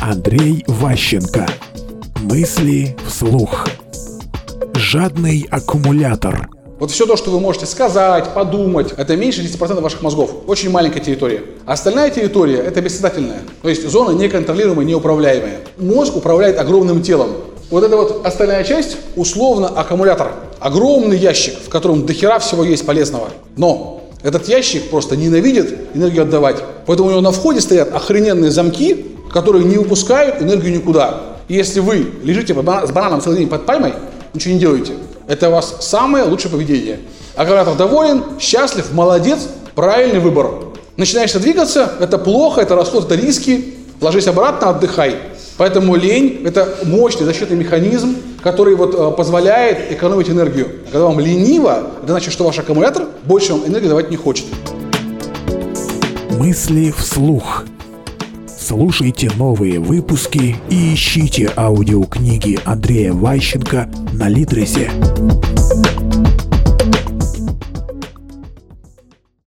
Андрей Ващенко. Мысли вслух. Жадный аккумулятор. Вот все то, что вы можете сказать, подумать, это меньше 10% ваших мозгов. Очень маленькая территория. Остальная территория – это бессознательная. То есть зона неконтролируемая, неуправляемая. Мозг управляет огромным телом. Вот эта вот остальная часть условно аккумулятор. Огромный ящик, в котором дохера всего есть полезного. Но этот ящик просто ненавидит энергию отдавать. Поэтому у него на входе стоят охрененные замки, которые не выпускают энергию никуда. И если вы лежите с бананом целый день под пальмой, ничего не делаете, это у вас самое лучшее поведение. Аккумулятор доволен, счастлив, молодец, правильный выбор. Начинаешься двигаться, это плохо, это расход, это риски, ложись обратно, отдыхай. Поэтому лень – это мощный защитный механизм, который вот, э, позволяет экономить энергию. Когда вам лениво, это значит, что ваш аккумулятор больше вам энергии давать не хочет. Мысли вслух. Слушайте новые выпуски и ищите аудиокниги Андрея Ващенко на Литресе.